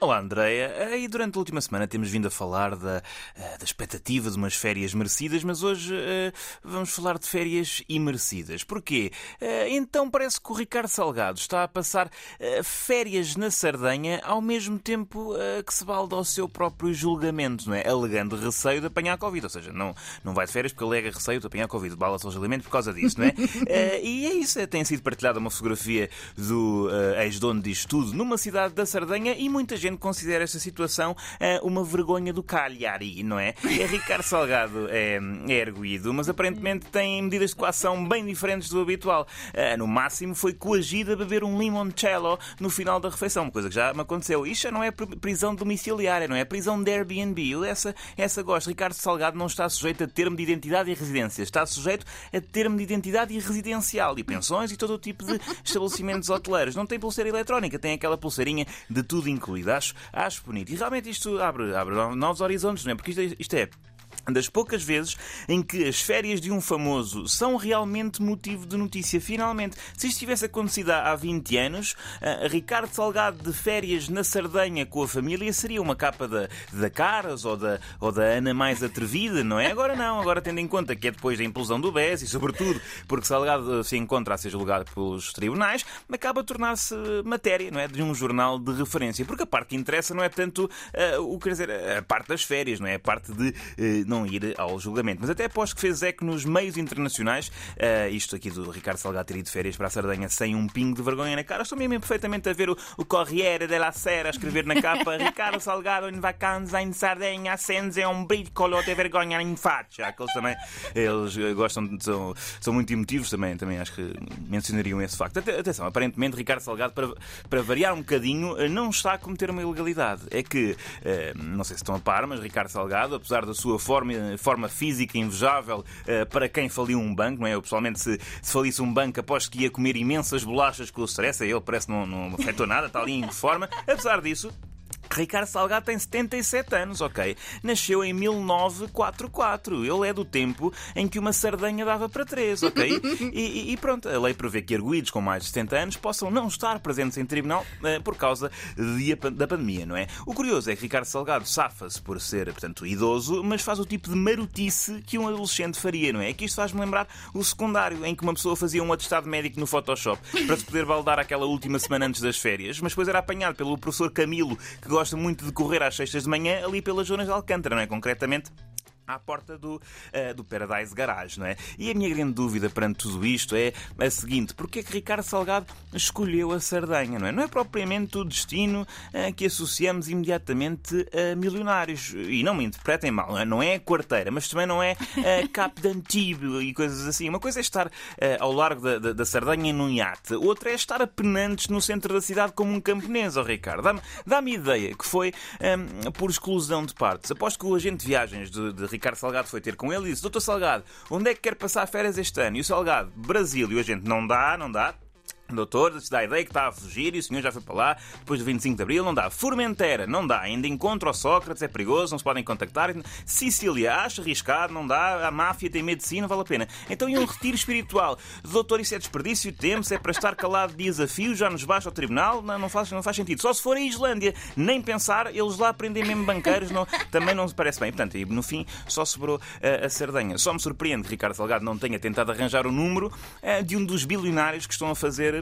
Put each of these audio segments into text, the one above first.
Olá, Andreia. E durante a última semana temos vindo a falar da, eh, da expectativa de umas férias merecidas, mas hoje uh, vamos falar de férias imerecidas. Porquê? Uh, então parece que o Ricardo Salgado está a passar férias na Sardenha ao mesmo tempo que se balda ao seu próprio julgamento, não é? Alegando receio de apanhar Covid. Ou seja, não, não vai de férias porque alega receio de apanhar Covid. Bala-se ao julgamento por causa disso, não é? e é isso. Tem sido partilhada uma fotografia do ex-dono disto tudo numa cidade da Sardenha e muita gente considera esta situação uh, uma vergonha do Cagliari, não é? É Ricardo Salgado é, é erguido, mas aparentemente tem medidas de coação bem diferentes do habitual. Uh, no máximo foi coagido a beber um limoncello no final da refeição, coisa que já me aconteceu. Isto já não é prisão domiciliária, não é? Prisão de Airbnb. Essa, essa gosto. Ricardo Salgado não está sujeito a termo de identidade e residência. Está sujeito a termo de identidade e residencial e pensões e todo o tipo de estabelecimentos hoteleiros. Não tem pulseira eletrónica, tem aquela pulseirinha de tudo incluído acho, acho bonito. E realmente isto abre, abre novos horizontes, não é? Porque isto, é, isto é das poucas vezes em que as férias de um famoso são realmente motivo de notícia. Finalmente, se isto tivesse acontecido há 20 anos, uh, Ricardo Salgado de férias na Sardenha com a família seria uma capa da, da Caras ou da, ou da Ana mais atrevida, não é? Agora não, agora tendo em conta que é depois da implosão do BES e, sobretudo, porque Salgado se encontra a ser julgado pelos tribunais, acaba a tornar-se matéria, não é? De um jornal de referência. Porque a parte que interessa não é tanto uh, o quer dizer, a parte das férias, não é? A parte de uh, não ir ao julgamento. Mas até aposto que fez eco nos meios internacionais. Uh, isto aqui do Ricardo Salgado ter ido de férias para a Sardenha sem um pingo de vergonha na cara. Estou mesmo perfeitamente a ver o, o Corriere della Sera escrever na capa Ricardo Salgado em vacanza em Sardenha senza um bricolo de vergonha em faccia. Aqueles também, eles gostam, de, são, são muito emotivos também, também acho que mencionariam esse facto. Atenção, aparentemente Ricardo Salgado, para, para variar um bocadinho, não está a cometer uma ilegalidade. É que, uh, não sei se estão a par, mas Ricardo Salgado, apesar da sua forma forma, forma física invejável uh, para quem faliu um banco, não é? Eu pessoalmente, se, se falisse um banco, aposto que ia comer imensas bolachas com o stress. Ele parece que não, não afetou nada, está ali em forma. Apesar disso, Ricardo Salgado tem 77 anos, ok? Nasceu em 1944. Ele é do tempo em que uma sardanha dava para três, ok? E, e, pronto, a lei prevê que arguídos com mais de 70 anos possam não estar presentes em tribunal eh, por causa de, da pandemia, não é? O curioso é que Ricardo Salgado safa-se por ser, portanto, idoso, mas faz o tipo de marotice que um adolescente faria, não é? é que isto faz-me lembrar o secundário, em que uma pessoa fazia um atestado médico no Photoshop para se poder baldar aquela última semana antes das férias, mas depois era apanhado pelo professor Camilo, que gosta muito de correr às sextas de manhã ali pelas zonas de Alcântara, não é? Concretamente à porta do, uh, do Paradise Garage, não é? E a minha grande dúvida perante tudo isto é a seguinte: porquê é que Ricardo Salgado escolheu a Sardenha, não é? Não é propriamente o destino uh, que associamos imediatamente a milionários. E não me interpretem mal, não é, não é a quarteira, mas também não é uh, Cap d'Antibes e coisas assim. Uma coisa é estar uh, ao largo da, da, da Sardenha num iate, outra é estar a penantes no centro da cidade como um camponês, oh Ricardo. Dá-me dá ideia que foi um, por exclusão de partes. Aposto que o agente de viagens de, de Ricardo Salgado foi ter com ele e disse: Doutor Salgado, onde é que quer passar férias este ano? E o Salgado, Brasil. E a gente: Não dá, não dá. Doutor, dá ideia que está a fugir e o senhor já foi para lá depois do 25 de Abril, não dá. Formentera, não dá. Ainda encontro ao Sócrates, é perigoso, não se podem contactar. Sicília, acha arriscado, não dá. A máfia tem medicina, vale a pena. Então, e um retiro espiritual? Doutor, isso é desperdício de tempo, se é para estar calado de desafio, já nos baixa ao tribunal, não, não, faz, não faz sentido. Só se for a Islândia, nem pensar, eles lá aprendem mesmo banqueiros, não, também não se parece bem. Portanto, no fim, só sobrou uh, a Sardenha. Só me surpreende que Ricardo Salgado não tenha tentado arranjar o número uh, de um dos bilionários que estão a fazer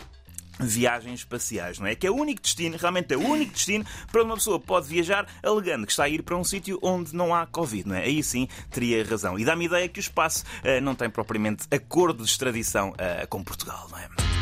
viagens espaciais, não é? Que é o único destino, realmente é o único destino para uma pessoa pode viajar alegando que está a ir para um sítio onde não há Covid, não é? Aí sim teria razão. E dá-me ideia que o espaço uh, não tem propriamente acordo de extradição uh, com Portugal, não é?